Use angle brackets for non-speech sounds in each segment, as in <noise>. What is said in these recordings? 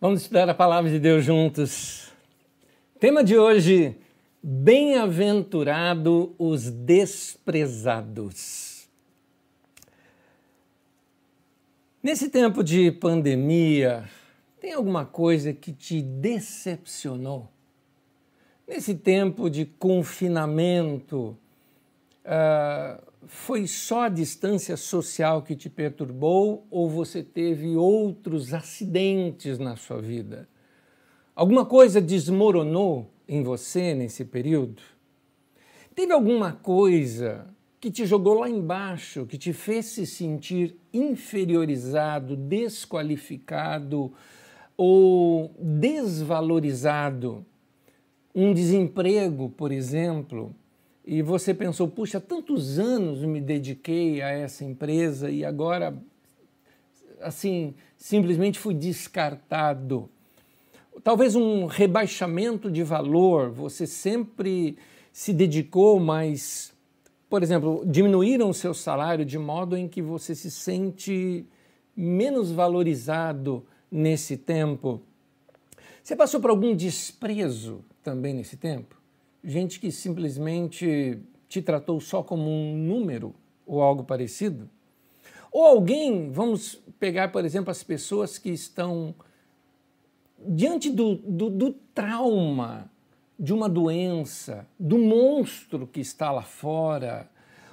Vamos estudar a palavra de Deus juntos. Tema de hoje: Bem-aventurado os desprezados. Nesse tempo de pandemia, tem alguma coisa que te decepcionou? Nesse tempo de confinamento, uh, foi só a distância social que te perturbou ou você teve outros acidentes na sua vida? Alguma coisa desmoronou em você nesse período? Teve alguma coisa que te jogou lá embaixo, que te fez se sentir inferiorizado, desqualificado ou desvalorizado? Um desemprego, por exemplo, e você pensou, puxa, tantos anos me dediquei a essa empresa e agora, assim, simplesmente fui descartado. Talvez um rebaixamento de valor, você sempre se dedicou, mas, por exemplo, diminuíram o seu salário de modo em que você se sente menos valorizado nesse tempo. Você passou por algum desprezo também nesse tempo? Gente que simplesmente te tratou só como um número ou algo parecido? Ou alguém, vamos pegar, por exemplo, as pessoas que estão diante do, do, do trauma de uma doença, do monstro que está lá fora,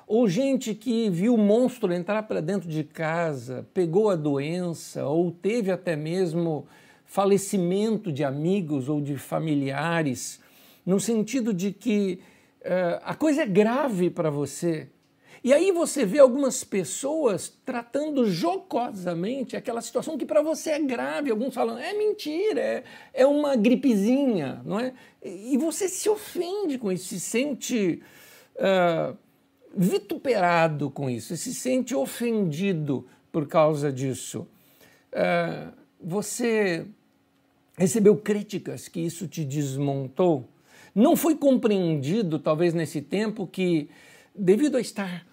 ou gente que viu o monstro entrar para dentro de casa, pegou a doença, ou teve até mesmo falecimento de amigos ou de familiares no sentido de que uh, a coisa é grave para você. E aí você vê algumas pessoas tratando jocosamente aquela situação que para você é grave. Alguns falam, é mentira, é, é uma gripezinha, não é? E você se ofende com isso, se sente uh, vituperado com isso, se sente ofendido por causa disso. Uh, você recebeu críticas que isso te desmontou. Não foi compreendido, talvez nesse tempo, que devido a estar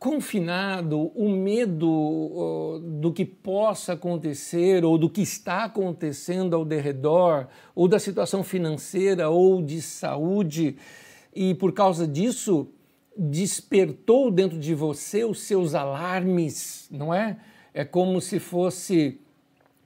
confinado, o medo do que possa acontecer ou do que está acontecendo ao derredor, ou da situação financeira ou de saúde, e por causa disso despertou dentro de você os seus alarmes, não é? É como se fosse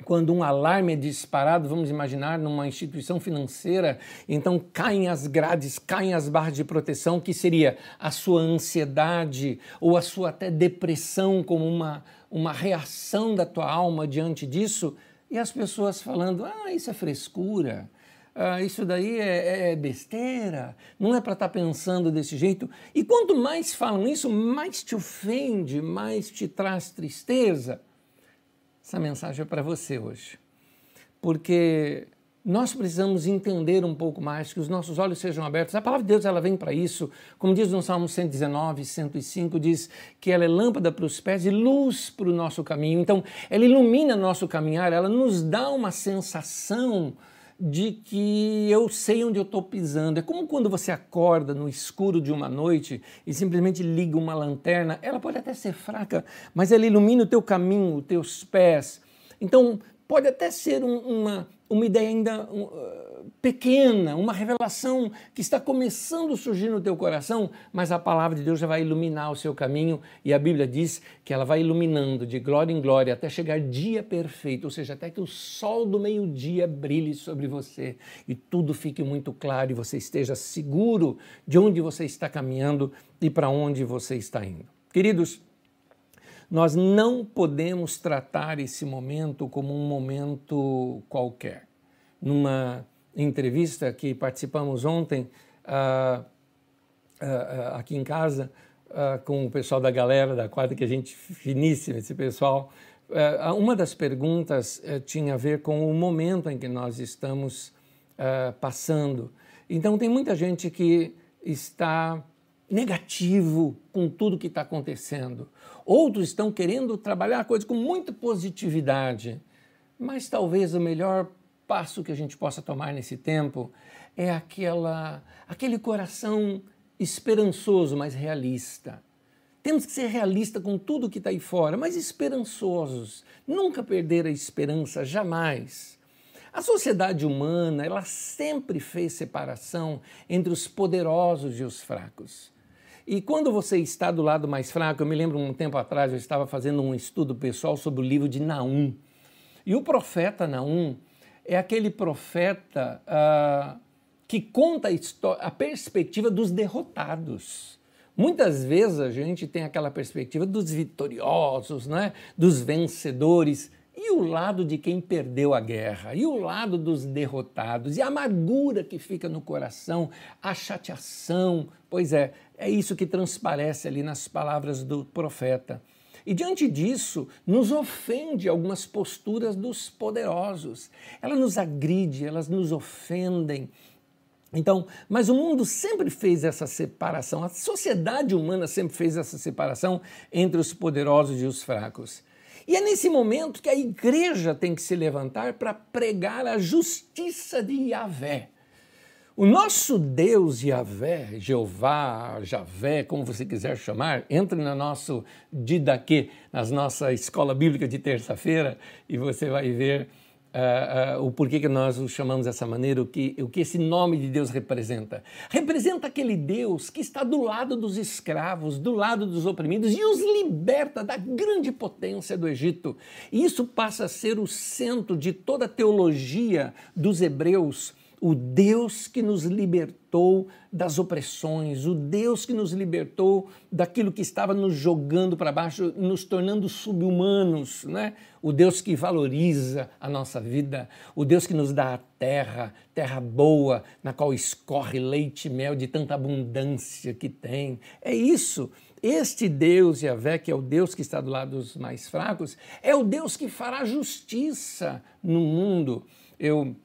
quando um alarme é disparado, vamos imaginar, numa instituição financeira, então caem as grades, caem as barras de proteção, que seria a sua ansiedade ou a sua até depressão como uma, uma reação da tua alma diante disso, e as pessoas falando, ah, isso é frescura, ah, isso daí é, é besteira, não é para estar tá pensando desse jeito. E quanto mais falam isso, mais te ofende, mais te traz tristeza. Essa mensagem é para você hoje. Porque nós precisamos entender um pouco mais, que os nossos olhos sejam abertos. A palavra de Deus ela vem para isso. Como diz no Salmo 119, 105, diz que ela é lâmpada para os pés e luz para o nosso caminho. Então, ela ilumina nosso caminhar, ela nos dá uma sensação de que eu sei onde eu estou pisando. É como quando você acorda no escuro de uma noite e simplesmente liga uma lanterna. Ela pode até ser fraca, mas ela ilumina o teu caminho, os teus pés. Então, pode até ser um, uma, uma ideia ainda uh, pequena, uma revelação que está começando a surgir no teu coração, mas a palavra de Deus já vai iluminar o seu caminho e a Bíblia diz que ela vai iluminando de glória em glória até chegar dia perfeito, ou seja, até que o sol do meio-dia brilhe sobre você e tudo fique muito claro e você esteja seguro de onde você está caminhando e para onde você está indo. Queridos, nós não podemos tratar esse momento como um momento qualquer. Numa entrevista que participamos ontem uh, uh, aqui em casa uh, com o pessoal da galera da quadra, que a gente finíssima esse pessoal, uma das perguntas eh, tinha a ver com o momento em que nós estamos passando. Então tem muita gente que está negativo com tudo que está acontecendo. Outros estão querendo trabalhar a coisa com muita positividade. Mas talvez o melhor passo que a gente possa tomar nesse tempo é aquela, aquele coração esperançoso, mas realista. Temos que ser realistas com tudo que está aí fora, mas esperançosos. Nunca perder a esperança, jamais. A sociedade humana, ela sempre fez separação entre os poderosos e os fracos. E quando você está do lado mais fraco, eu me lembro um tempo atrás, eu estava fazendo um estudo pessoal sobre o livro de Naum. E o profeta Naum é aquele profeta uh, que conta a, a perspectiva dos derrotados. Muitas vezes a gente tem aquela perspectiva dos vitoriosos, né? dos vencedores, e o lado de quem perdeu a guerra, e o lado dos derrotados, e a amargura que fica no coração, a chateação. Pois é, é isso que transparece ali nas palavras do profeta. E diante disso, nos ofende algumas posturas dos poderosos. Ela nos agride, elas nos ofendem, então, mas o mundo sempre fez essa separação, a sociedade humana sempre fez essa separação entre os poderosos e os fracos. E é nesse momento que a igreja tem que se levantar para pregar a justiça de Yahvé. O nosso Deus Yahvé, Jeová, Javé, como você quiser chamar, entre no nosso Didaquê, na nossa escola bíblica de terça-feira, e você vai ver Uh, uh, o porquê que nós o chamamos dessa maneira, o que, o que esse nome de Deus representa. Representa aquele Deus que está do lado dos escravos, do lado dos oprimidos e os liberta da grande potência do Egito. E isso passa a ser o centro de toda a teologia dos hebreus o Deus que nos libertou das opressões, o Deus que nos libertou daquilo que estava nos jogando para baixo, nos tornando subhumanos, né? o Deus que valoriza a nossa vida, o Deus que nos dá a terra, terra boa, na qual escorre leite e mel de tanta abundância que tem. É isso. Este Deus, Yahvé, que é o Deus que está do lado dos mais fracos, é o Deus que fará justiça no mundo. Eu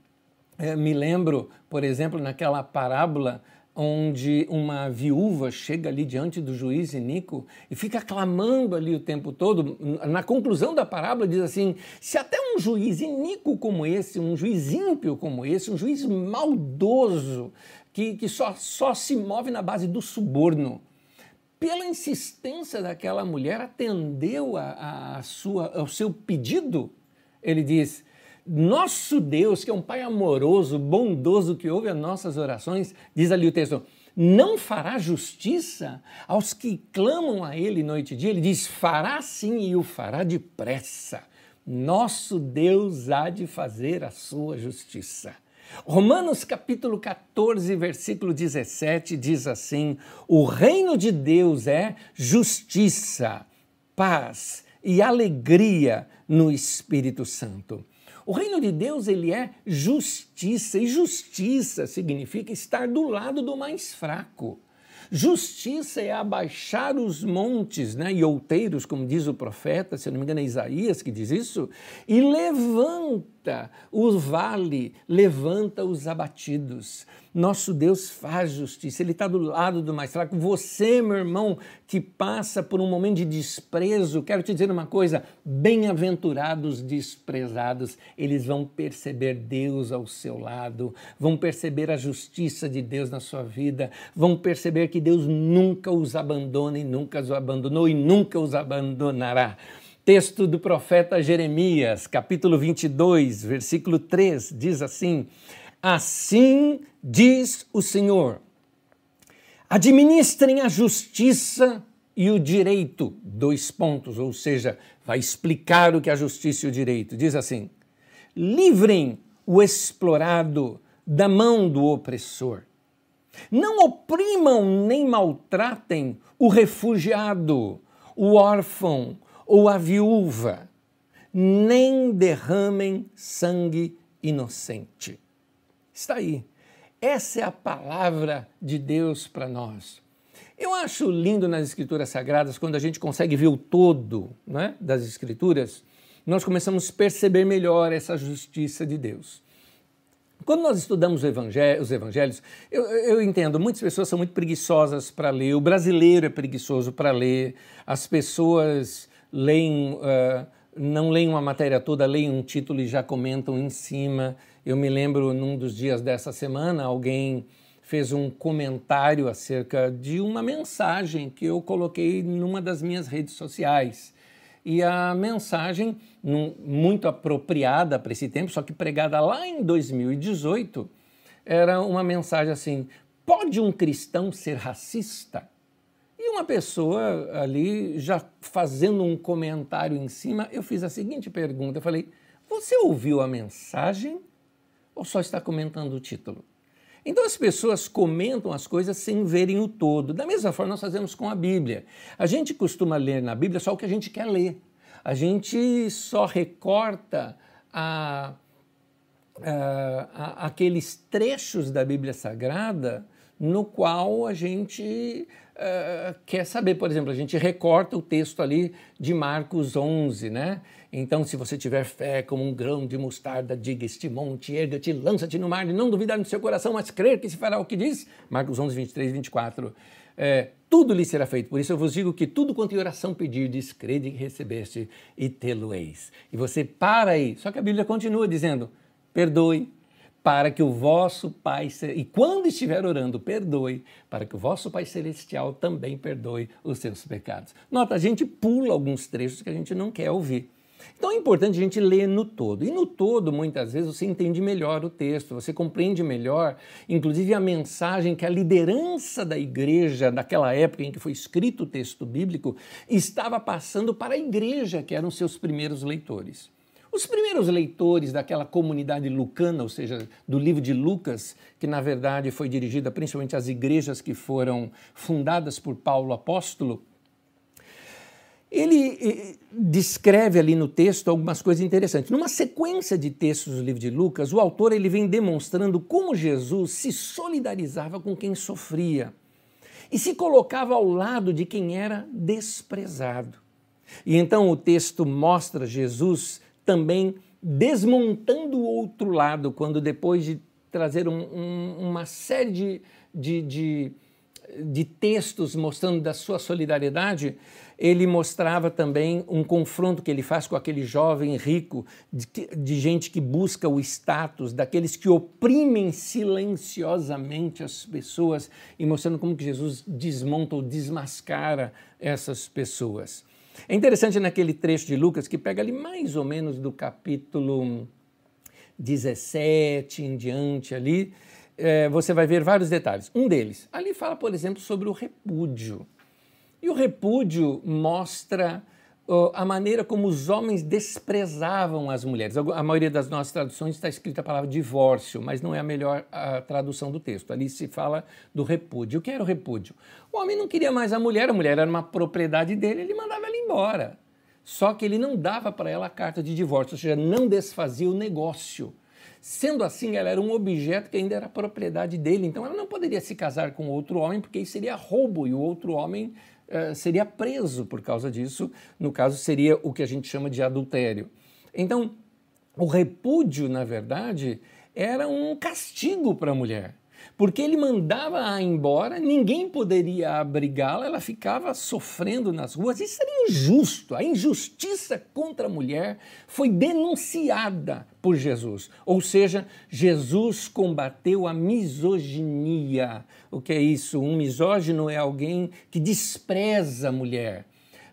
é, me lembro, por exemplo, naquela parábola onde uma viúva chega ali diante do juiz Inico e fica clamando ali o tempo todo. Na conclusão da parábola diz assim: se até um juiz iníquo como esse, um juiz ímpio como esse, um juiz maldoso, que, que só, só se move na base do suborno, pela insistência daquela mulher, atendeu a, a sua, ao seu pedido, ele diz: nosso Deus, que é um Pai amoroso, bondoso, que ouve as nossas orações, diz ali o texto, não fará justiça aos que clamam a Ele noite e dia. Ele diz: fará sim e o fará depressa. Nosso Deus há de fazer a sua justiça. Romanos capítulo 14, versículo 17 diz assim: O reino de Deus é justiça, paz e alegria no Espírito Santo. O reino de Deus ele é justiça e justiça significa estar do lado do mais fraco. Justiça é abaixar os montes né, e outeiros, como diz o profeta, se não me engano é Isaías que diz isso, e levanta o vale, levanta os abatidos. Nosso Deus faz justiça, Ele está do lado do mais fraco. Você, meu irmão, que passa por um momento de desprezo, quero te dizer uma coisa: bem-aventurados desprezados, eles vão perceber Deus ao seu lado, vão perceber a justiça de Deus na sua vida, vão perceber que Deus nunca os abandona e nunca os abandonou e nunca os abandonará. Texto do profeta Jeremias, capítulo 22, versículo 3, diz assim: Assim diz o Senhor: administrem a justiça e o direito, dois pontos, ou seja, vai explicar o que é a justiça e o direito. Diz assim: livrem o explorado da mão do opressor. Não oprimam nem maltratem o refugiado, o órfão ou a viúva, nem derramem sangue inocente. Está aí. Essa é a palavra de Deus para nós. Eu acho lindo nas Escrituras Sagradas quando a gente consegue ver o todo né, das Escrituras, nós começamos a perceber melhor essa justiça de Deus. Quando nós estudamos os evangelhos, eu, eu, entendo, muitas pessoas são muito preguiçosas para ler, o brasileiro é preguiçoso para ler, as pessoas leem, uh, não leem uma matéria toda, leem um título e já comentam em cima. Eu me lembro, num dos dias dessa semana, alguém fez um comentário acerca de uma mensagem que eu coloquei numa das minhas redes sociais. E a mensagem, muito apropriada para esse tempo, só que pregada lá em 2018, era uma mensagem assim: pode um cristão ser racista? Uma pessoa ali, já fazendo um comentário em cima, eu fiz a seguinte pergunta: eu falei, você ouviu a mensagem ou só está comentando o título? Então as pessoas comentam as coisas sem verem o todo. Da mesma forma nós fazemos com a Bíblia. A gente costuma ler na Bíblia só o que a gente quer ler. A gente só recorta a, a, a, aqueles trechos da Bíblia Sagrada no qual a gente uh, quer saber. Por exemplo, a gente recorta o texto ali de Marcos 11, né? Então, se você tiver fé como um grão de mostarda, diga este monte, erga-te, lança-te no mar, e não duvidar no seu coração, mas crer que se fará o que diz. Marcos 11, 23 24. É, tudo lhe será feito. Por isso eu vos digo que tudo quanto em oração pedirdes, crede que recebeste e tê-lo-eis. E você para aí. Só que a Bíblia continua dizendo, perdoe, para que o vosso Pai, e quando estiver orando, perdoe, para que o vosso Pai Celestial também perdoe os seus pecados. Nota, a gente pula alguns trechos que a gente não quer ouvir. Então é importante a gente ler no todo. E no todo, muitas vezes, você entende melhor o texto, você compreende melhor, inclusive, a mensagem que a liderança da igreja, daquela época em que foi escrito o texto bíblico, estava passando para a igreja, que eram seus primeiros leitores. Os primeiros leitores daquela comunidade lucana, ou seja, do livro de Lucas, que na verdade foi dirigida principalmente às igrejas que foram fundadas por Paulo apóstolo, ele eh, descreve ali no texto algumas coisas interessantes. Numa sequência de textos do livro de Lucas, o autor ele vem demonstrando como Jesus se solidarizava com quem sofria e se colocava ao lado de quem era desprezado. E então o texto mostra Jesus também desmontando o outro lado, quando depois de trazer um, um, uma série de, de, de, de textos mostrando da sua solidariedade, ele mostrava também um confronto que ele faz com aquele jovem rico, de, de, gente que busca o status, daqueles que oprimem silenciosamente as pessoas, e mostrando como que Jesus desmonta ou desmascara essas pessoas. É interessante naquele trecho de Lucas que pega ali mais ou menos do capítulo 17 em diante ali, é, você vai ver vários detalhes. Um deles, ali fala, por exemplo, sobre o repúdio. E o repúdio mostra a maneira como os homens desprezavam as mulheres. A maioria das nossas traduções está escrita a palavra divórcio, mas não é a melhor a tradução do texto. Ali se fala do repúdio. O que era o repúdio? O homem não queria mais a mulher, a mulher era uma propriedade dele, ele mandava ela embora. Só que ele não dava para ela a carta de divórcio, ou seja, não desfazia o negócio. Sendo assim, ela era um objeto que ainda era propriedade dele, então ela não poderia se casar com outro homem, porque isso seria roubo e o outro homem seria preso por causa disso. No caso, seria o que a gente chama de adultério. Então, o repúdio, na verdade, era um castigo para a mulher porque ele mandava-a embora, ninguém poderia abrigá-la, ela ficava sofrendo nas ruas. Isso era injusto. A injustiça contra a mulher foi denunciada por Jesus. Ou seja, Jesus combateu a misoginia. O que é isso? Um misógino é alguém que despreza a mulher.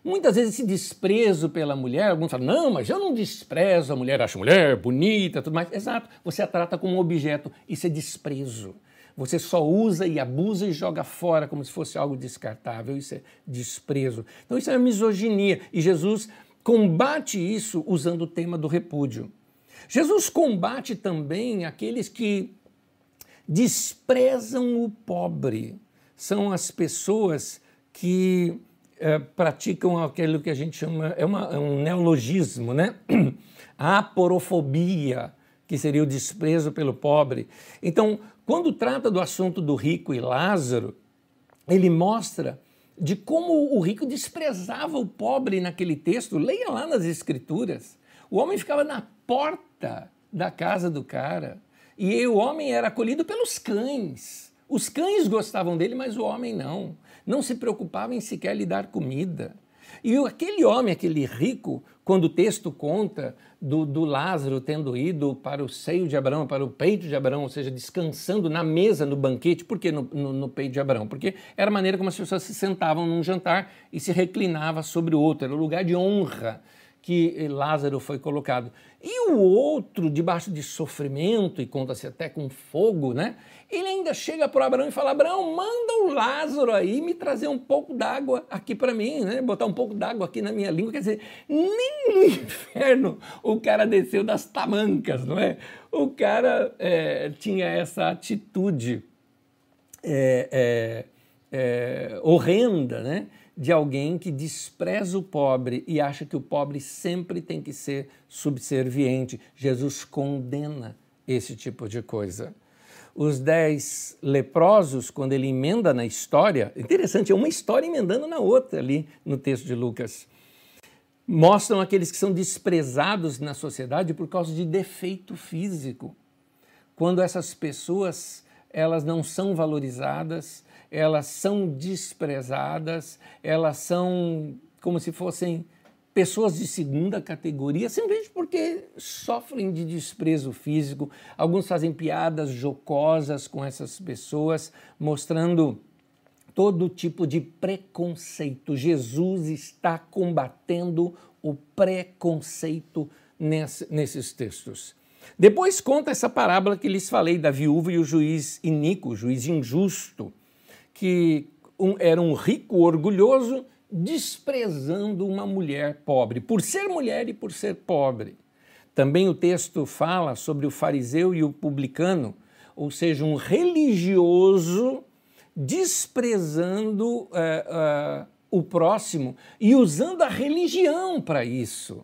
Muitas vezes esse desprezo pela mulher, alguns falam, não, mas eu não desprezo a mulher, acho mulher bonita, tudo mais. Exato, você a trata como um objeto, isso é desprezo. Você só usa e abusa e joga fora como se fosse algo descartável. Isso é desprezo. Então, isso é misoginia. E Jesus combate isso usando o tema do repúdio. Jesus combate também aqueles que desprezam o pobre. São as pessoas que é, praticam aquilo que a gente chama, é, uma, é um neologismo, né? <clears throat> A aporofobia, que seria o desprezo pelo pobre. Então, quando trata do assunto do rico e Lázaro, ele mostra de como o rico desprezava o pobre naquele texto. Leia lá nas Escrituras. O homem ficava na porta da casa do cara e o homem era acolhido pelos cães. Os cães gostavam dele, mas o homem não. Não se preocupava em sequer lhe dar comida. E aquele homem, aquele rico, quando o texto conta do, do, Lázaro tendo ido para o seio de Abraão, para o peito de Abraão, ou seja, descansando na mesa, no banquete, por que no, no, no peito de Abraão? Porque era a maneira como as pessoas se sentavam num jantar e se reclinavam sobre o outro, era o lugar de honra que Lázaro foi colocado. E o outro, debaixo de sofrimento, e conta-se até com fogo, né? Ele ainda chega para Abraão e fala: Abraão, manda o Lázaro aí me trazer um pouco d'água aqui para mim, né? Botar um pouco d'água aqui na minha língua. Quer dizer, nem no <laughs> inferno o cara desceu das tamancas, não é? O cara é, tinha essa atitude é, é horrenda, né? De alguém que despreza o pobre e acha que o pobre sempre tem que ser subserviente. Jesus condena esse tipo de coisa. Os dez leprosos, quando ele emenda na história, interessante, é uma história emendando na outra ali no texto de Lucas, mostram aqueles que são desprezados na sociedade por causa de defeito físico. Quando essas pessoas elas não são valorizadas, elas são desprezadas, elas são como se fossem pessoas de segunda categoria, simplesmente porque sofrem de desprezo físico. Alguns fazem piadas jocosas com essas pessoas, mostrando todo tipo de preconceito. Jesus está combatendo o preconceito nesses textos. Depois conta essa parábola que lhes falei da viúva e o juiz iníquo, o juiz injusto que um, era um rico orgulhoso desprezando uma mulher pobre, por ser mulher e por ser pobre. Também o texto fala sobre o fariseu e o publicano, ou seja, um religioso desprezando uh, uh, o próximo e usando a religião para isso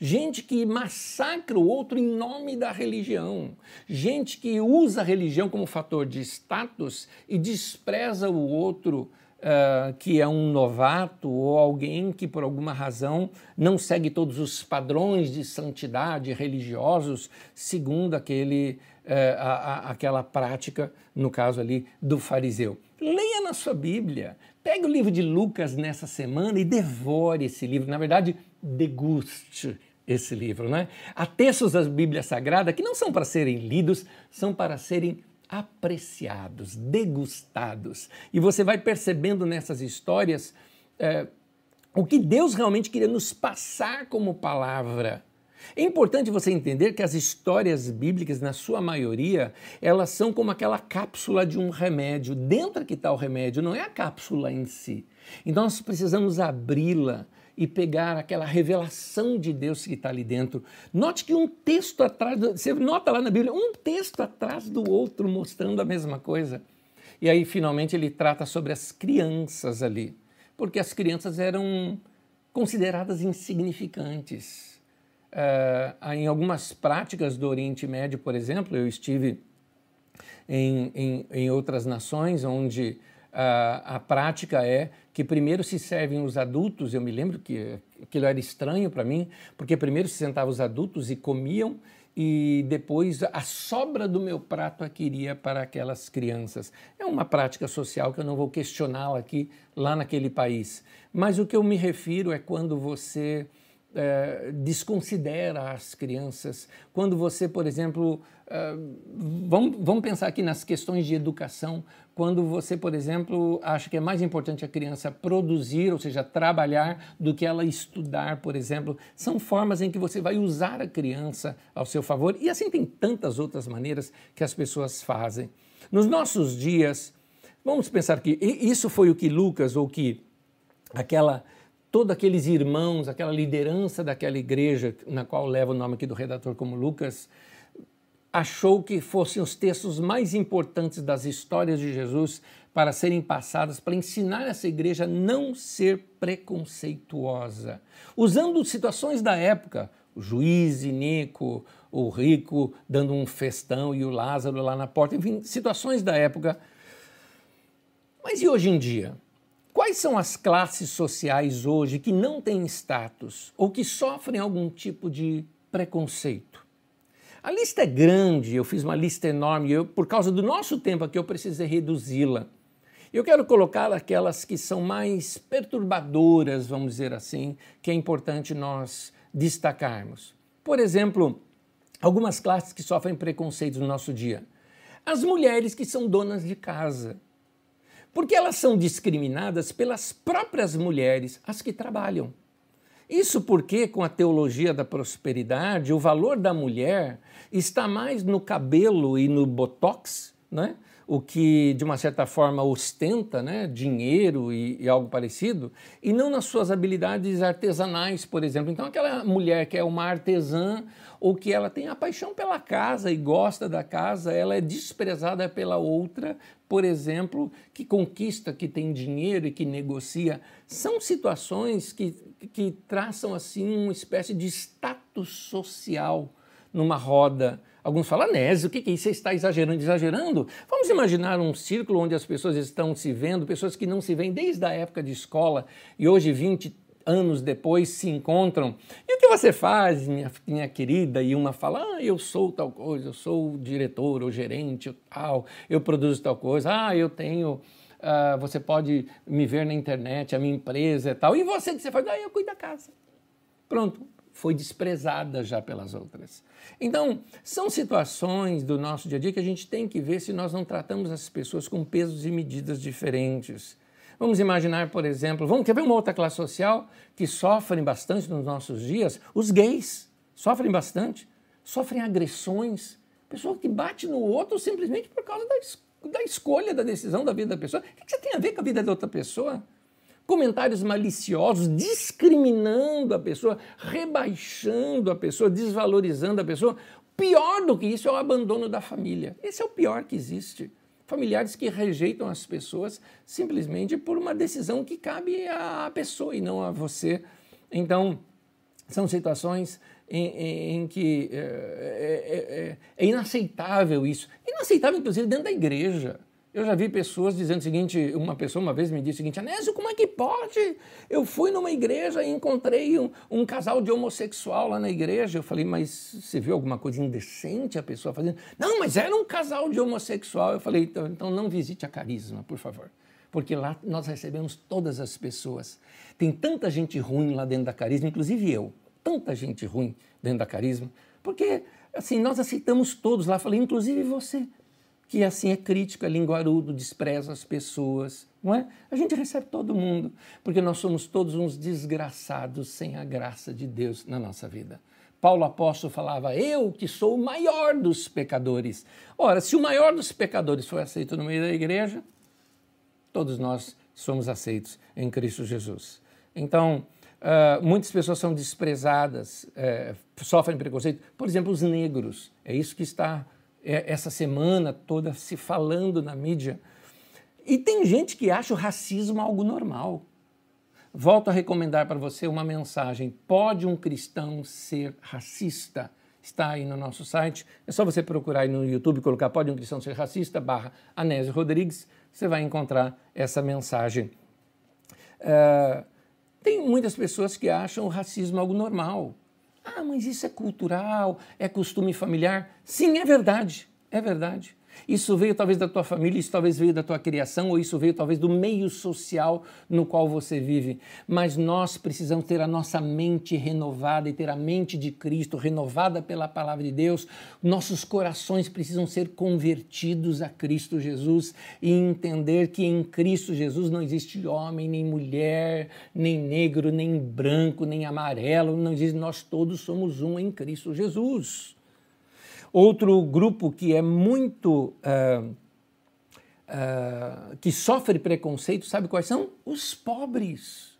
gente que massacra o outro em nome da religião, gente que usa a religião como fator de status e despreza o outro. Uh, que é um novato ou alguém que, por alguma razão, não segue todos os padrões de santidade religiosos segundo aquele, uh, a, a, aquela prática, no caso ali, do fariseu. Leia na sua Bíblia, pegue o livro de Lucas nessa semana e devore esse livro. Na verdade, deguste esse livro, né? Há textos da Bíblia Sagrada que não são para serem lidos, são para serem apreciados, degustados. E você vai percebendo nessas histórias é, o que Deus realmente queria nos passar como palavra. É importante você entender que as histórias bíblicas, na sua maioria, elas são como aquela cápsula de um remédio. Dentro que está o remédio, não é a cápsula em si. Então nós precisamos abri-la, e pegar aquela revelação de Deus que está ali dentro. Note que um texto atrás, você nota lá na Bíblia, um texto atrás do outro mostrando a mesma coisa. E aí, finalmente, ele trata sobre as crianças ali, porque as crianças eram consideradas insignificantes. Uh, em algumas práticas do Oriente Médio, por exemplo, eu estive em, em, em outras nações onde a, prática é que primeiro se servem os adultos, eu me lembro que aquilo era estranho para mim, porque primeiro se sentavam os adultos e comiam, e depois a sobra do meu prato iria para aquelas crianças. É uma prática social que eu não vou questioná-la aqui, lá naquele país. Mas o que eu me refiro é quando você é, desconsidera as crianças, quando você, por exemplo, é, vamos, vamos pensar aqui nas questões de educação, quando você, por exemplo, acha que é mais importante a criança produzir, ou seja, trabalhar, do que ela estudar, por exemplo, são formas em que você vai usar a criança ao seu favor, e assim tem tantas outras maneiras que as pessoas fazem. Nos nossos dias, vamos pensar que isso foi o que Lucas, ou que aquela todos aqueles irmãos, aquela liderança daquela igreja, na qual leva o nome aqui do redator como Lucas, achou que fossem os textos mais importantes das histórias de Jesus para serem passadas, para ensinar essa igreja a não ser preconceituosa. Usando situações da época, o juiz Nico, o rico dando um festão e o Lázaro lá na porta, enfim, situações da época. Mas e hoje em dia? Quais são as classes sociais hoje que não têm status ou que sofrem algum tipo de preconceito? A lista é grande, eu fiz uma lista enorme, eu, por causa do nosso tempo aqui eu precisei reduzi-la. Eu quero colocar aquelas que são mais perturbadoras, vamos dizer assim, que é importante nós destacarmos. Por exemplo, algumas classes que sofrem preconceitos no nosso dia. As mulheres que são donas de casa. Porque elas são discriminadas pelas próprias mulheres, as que trabalham. Isso porque, com a teologia da prosperidade, o valor da mulher está mais no cabelo e no botox, né? o que de uma certa forma ostenta né, dinheiro e, e, algo parecido, e não nas suas habilidades artesanais, por exemplo. Então, aquela mulher que é uma artesã ou que ela tem a paixão pela casa e gosta da casa, ela é desprezada pela outra, por exemplo, que conquista, que tem dinheiro e que negocia. São situações que, que traçam assim uma espécie de status social numa roda Alguns falam, Nésio, o que é isso? Você está exagerando, exagerando? Vamos imaginar um círculo onde as pessoas estão se vendo, pessoas que não se veem desde a época de escola e hoje, 20 anos depois, se encontram. E o que você faz, minha, minha querida? E uma fala, ah, eu sou tal coisa, eu sou diretor ou gerente, tal, eu produzo tal coisa, ah, eu tenho... Uh, você pode me ver na internet, a minha empresa e tal. E você que você faz? Ah, eu cuido da casa. Pronto, foi desprezada já pelas outras. Então, são situações do nosso dia a dia que a gente tem que ver se nós não tratamos as pessoas com pesos e medidas diferentes. Vamos imaginar, por exemplo, vamos quer ver uma outra classe social que sofrem bastante nos nossos dias? Os gays sofrem bastante, sofrem agressões, pessoa que bate no outro simplesmente por causa da, da escolha, da decisão da vida da pessoa. O que você tem a ver com a vida da outra pessoa? comentários maliciosos, discriminando a pessoa, rebaixando a pessoa, desvalorizando a pessoa. Pior do que isso é o abandono da família. Esse é o pior que existe. Familiares que rejeitam as pessoas simplesmente por uma decisão que cabe à pessoa e não a você. Então, são situações em, em, em que é, é, é, é inaceitável isso. Inaceitável, inclusive, dentro da igreja. Eu já vi pessoas dizendo o seguinte, uma pessoa uma vez me disse o seguinte, Anésio, como é que pode? Eu fui numa igreja e encontrei um, um, casal de homossexual lá na igreja. Eu falei, mas você viu alguma coisa indecente a pessoa fazendo? Não, mas era um casal de homossexual. Eu falei, então, então não visite a Carisma, por favor. Porque lá nós recebemos todas as pessoas. Tem tanta gente ruim lá dentro da Carisma, inclusive eu. Tanta gente ruim dentro da Carisma. Porque, assim, nós aceitamos todos lá. Eu falei, inclusive você que assim é crítico, é linguarudo, despreza as pessoas, não é? A gente recebe todo mundo, porque nós somos todos uns desgraçados sem a graça de Deus na nossa vida. Paulo apóstolo falava: Eu que sou o maior dos pecadores. Ora, se o maior dos pecadores foi aceito no meio da igreja, todos nós somos aceitos em Cristo Jesus. Então, uh, muitas pessoas são desprezadas, uh, sofrem preconceito. Por exemplo, os negros. É isso que está essa semana toda se falando na mídia. E tem gente que acha o racismo algo normal. Volto a recomendar para você uma mensagem: pode um cristão ser racista? Está aí no nosso site. É só você procurar aí no YouTube, colocar Pode um cristão ser racista, barra Anésio Rodrigues, você vai encontrar essa mensagem. Uh, tem muitas pessoas que acham o racismo algo normal. Ah, mas isso é cultural, é costume familiar. Sim, é verdade, é verdade. Isso veio talvez da tua família, isso talvez veio da tua criação, ou isso veio talvez do meio social no qual você vive. Mas nós precisamos ter a nossa mente renovada e ter a mente de Cristo renovada pela palavra de Deus. Nossos corações precisam ser convertidos a Cristo Jesus e entender que em Cristo Jesus não existe homem, nem mulher, nem negro, nem branco, nem amarelo, não existe, nós todos somos um em Cristo Jesus. Outro grupo que é muito. Uh, uh, que sofre preconceito, sabe quais são? Os pobres.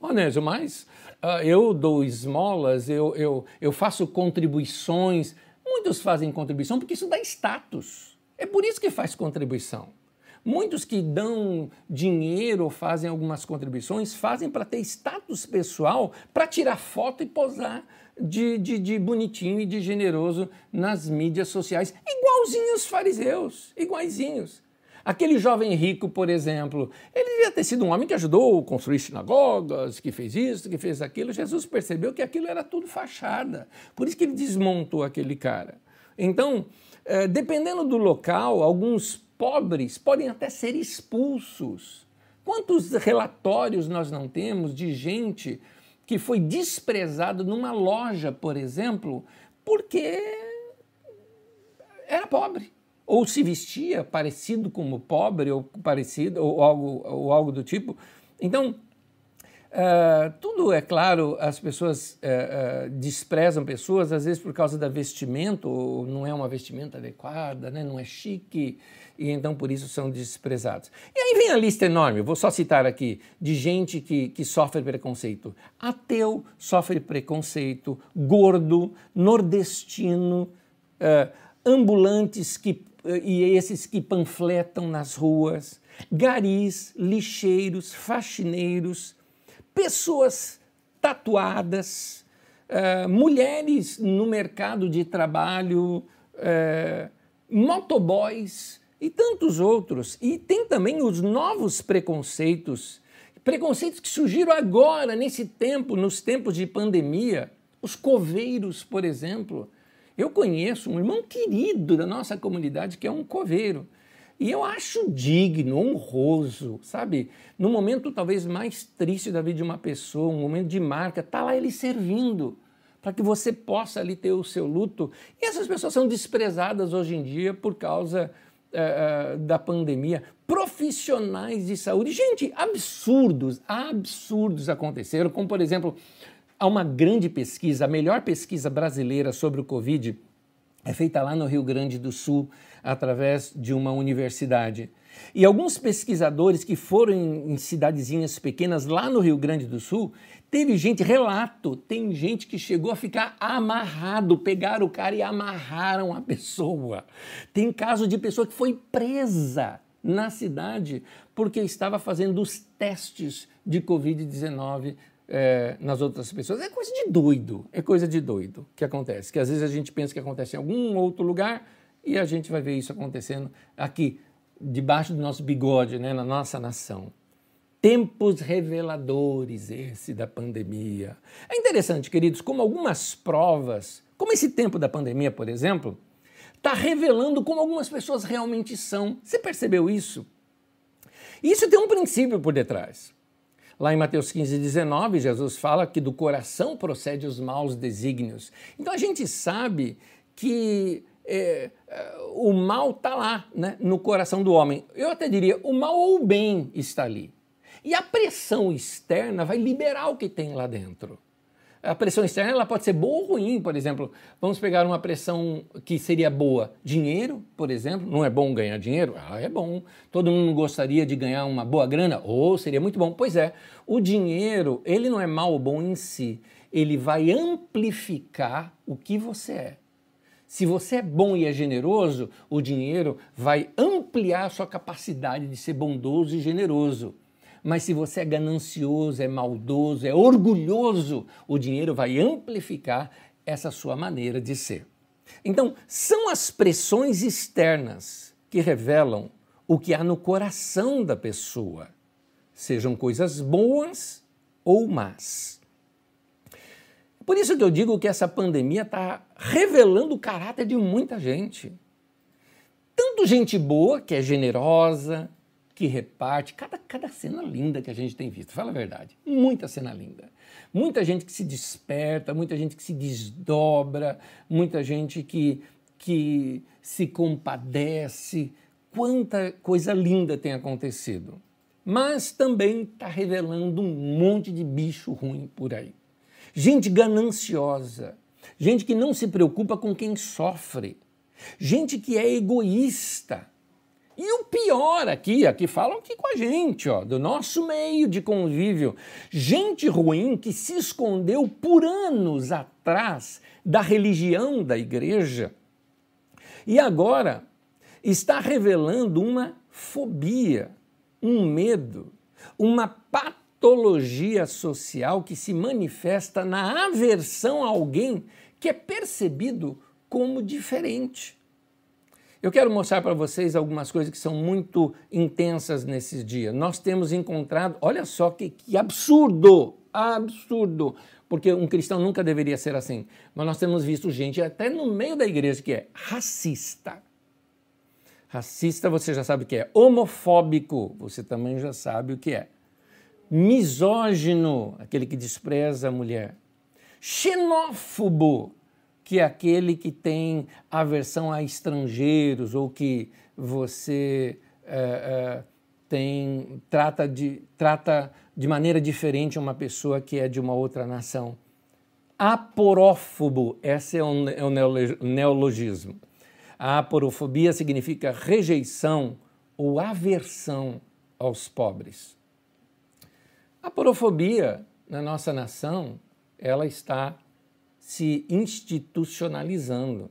Onésio, mas uh, eu dou esmolas, eu, eu, eu faço contribuições. Muitos fazem contribuição porque isso dá status. É por isso que faz contribuição. Muitos que dão dinheiro ou fazem algumas contribuições fazem para ter status pessoal, para tirar foto e posar de, de, de, bonitinho e de generoso nas mídias sociais, igualzinho os fariseus, iguaizinhos. Aquele jovem rico, por exemplo, ele devia ter sido um homem que ajudou a construir sinagogas, que fez isso, que fez aquilo. Jesus percebeu que aquilo era tudo fachada. Por isso que ele desmontou aquele cara. Então, eh, dependendo do local, alguns pobres podem até ser expulsos. Quantos relatórios nós não temos de gente que foi desprezado numa loja, por exemplo, porque era pobre ou se vestia parecido como pobre ou parecido ou algo, ou algo do tipo. Então, Uh, tudo é claro, as pessoas uh, uh, desprezam pessoas, às vezes por causa da vestimenta, ou não é uma vestimenta adequada, né? não é chique, e então por isso são desprezados. E aí vem a lista enorme, vou só citar aqui, de gente que, que sofre preconceito. Ateu sofre preconceito, gordo, nordestino, ambulantes que, e esses que panfletam nas ruas, garis, lixeiros, faxineiros, pessoas tatuadas, uh, mulheres no mercado de trabalho, uh, motoboys e tantos outros. E tem também os novos preconceitos, preconceitos que surgiram agora, nesse tempo, nos tempos de pandemia. Os coveiros, por exemplo. Eu conheço um irmão querido da nossa comunidade que é um coveiro. E eu acho digno, honroso, sabe? No momento talvez mais triste da vida de uma pessoa, um momento de marca, tá lá ele servindo para que você possa ali ter o seu luto. E essas pessoas são desprezadas hoje em dia por causa uh, da pandemia. Profissionais de saúde, gente, absurdos, absurdos aconteceram, como por exemplo, há uma grande pesquisa, a melhor pesquisa brasileira sobre o Covid é feita lá no Rio Grande do Sul, através de uma universidade. E alguns pesquisadores que foram em, cidadezinhas pequenas lá no Rio Grande do Sul, teve gente, relato, tem gente que chegou a ficar amarrado, pegaram o cara e amarraram a pessoa. Tem caso de pessoa que foi presa na cidade porque estava fazendo os testes de Covid-19 é, nas outras pessoas. É coisa de doido, é coisa de doido que acontece. Que às vezes a gente pensa que acontece em algum outro lugar e a gente vai ver isso acontecendo aqui, debaixo do nosso bigode, né, na nossa nação. Tempos reveladores esse da pandemia. É interessante, queridos, como algumas provas, como esse tempo da pandemia, por exemplo, está revelando como algumas pessoas realmente são. Você percebeu isso? Isso tem um princípio por detrás. Lá em Mateus 15, 19, Jesus fala que do coração procede os maus desígnios. Então a gente sabe que é, é o mal está lá, né, no coração do homem. Eu até diria, o mal ou o bem está ali. E a pressão externa vai liberar o que tem lá dentro a pressão externa ela pode ser boa ou ruim, por exemplo. Vamos pegar uma pressão que seria boa. Dinheiro, por exemplo. Não é bom ganhar dinheiro? Ah, é bom. Todo mundo gostaria de ganhar uma boa grana? Ou oh, seria muito bom. Pois é, o dinheiro, ele não é mal ou bom em si. Ele vai amplificar o que você é. Se você é bom e é generoso, o dinheiro vai ampliar a sua capacidade de ser bondoso e generoso. Mas se você é ganancioso, é maldoso, é orgulhoso, o dinheiro vai amplificar essa sua maneira de ser. Então, são as pressões externas que revelam o que há no coração da pessoa, sejam coisas boas ou más. Por isso que eu digo que essa pandemia está revelando o caráter de muita gente. Tanto gente boa, que é generosa, que reparte, cada, cada cena linda que a gente tem visto, fala a verdade, muita cena linda. Muita gente que se desperta, muita gente que se desdobra, muita gente que, que se compadece. Quanta coisa linda tem acontecido. Mas também está revelando um monte de bicho ruim por aí. Gente gananciosa, gente que não se preocupa com quem sofre, gente que é egoísta. E o pior aqui, aqui falam aqui com a gente, ó, do nosso meio de convívio, gente ruim que se escondeu por anos atrás da religião da igreja e agora está revelando uma fobia, um medo, uma patologia social que se manifesta na aversão a alguém que é percebido como diferente. Eu quero mostrar para vocês algumas coisas que são muito intensas nesses dias. Nós temos encontrado, olha só que, que absurdo, absurdo, porque um cristão nunca deveria ser assim, mas nós temos visto gente até no meio da igreja que é racista. Racista, você já sabe o que é. Homofóbico, você também já sabe o que é. Misógino, aquele que despreza a mulher. Xenófobo, que é aquele que tem aversão a estrangeiros ou que você é, é, tem trata de, trata de maneira diferente uma pessoa que é de uma outra nação. Aporófobo, esse é um, é um neologismo. A aporofobia significa rejeição ou aversão aos pobres. A aporofobia na nossa nação, ela está se institucionalizando.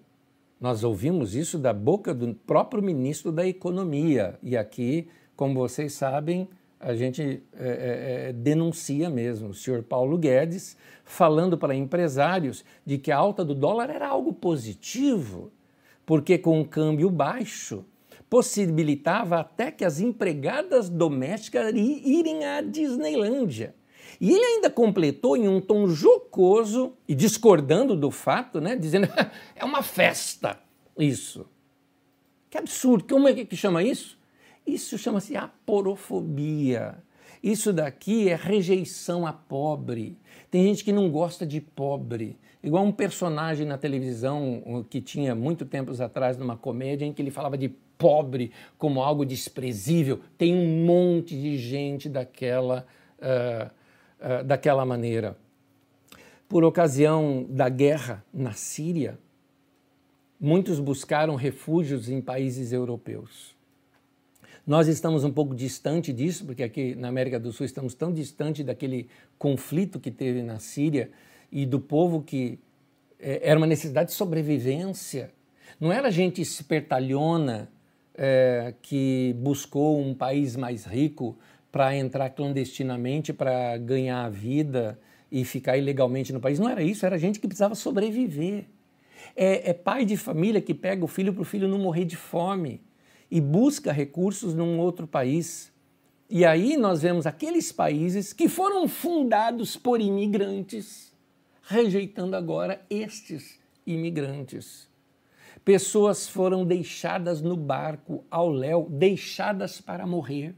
Nós ouvimos isso da boca do próprio ministro da Economia. E aqui, como vocês sabem, a gente é, é, é, denuncia mesmo o senhor Paulo Guedes falando para empresários de que a alta do dólar era algo positivo, porque com um câmbio baixo possibilitava até que as empregadas domésticas irem à Disneylândia. E ele ainda completou em um tom jocoso e discordando do fato, né, dizendo <laughs> é uma festa isso. Que absurdo! Como é que chama isso? Isso chama-se aporofobia. Isso daqui é rejeição a pobre. Tem gente que não gosta de pobre. Igual um personagem na televisão que tinha muito tempos atrás numa comédia em que ele falava de pobre como algo desprezível. Tem um monte de gente daquela, uh, uh, daquela maneira. Por ocasião da guerra na Síria, muitos buscaram refúgios em países europeus. Nós estamos um pouco distante disso, porque aqui na América do Sul estamos tão distante daquele conflito que teve na Síria e do povo que é, era uma necessidade de sobrevivência. Não era gente espertalhona é, que buscou um país mais rico para entrar clandestinamente, para ganhar a vida e ficar ilegalmente no país. Não era isso, era gente que precisava sobreviver. É, é pai de família que pega o filho para o filho não morrer de fome e busca recursos num outro país. E aí nós vemos aqueles países que foram fundados por imigrantes, rejeitando agora estes imigrantes. Pessoas foram deixadas no barco ao léu, deixadas para morrer.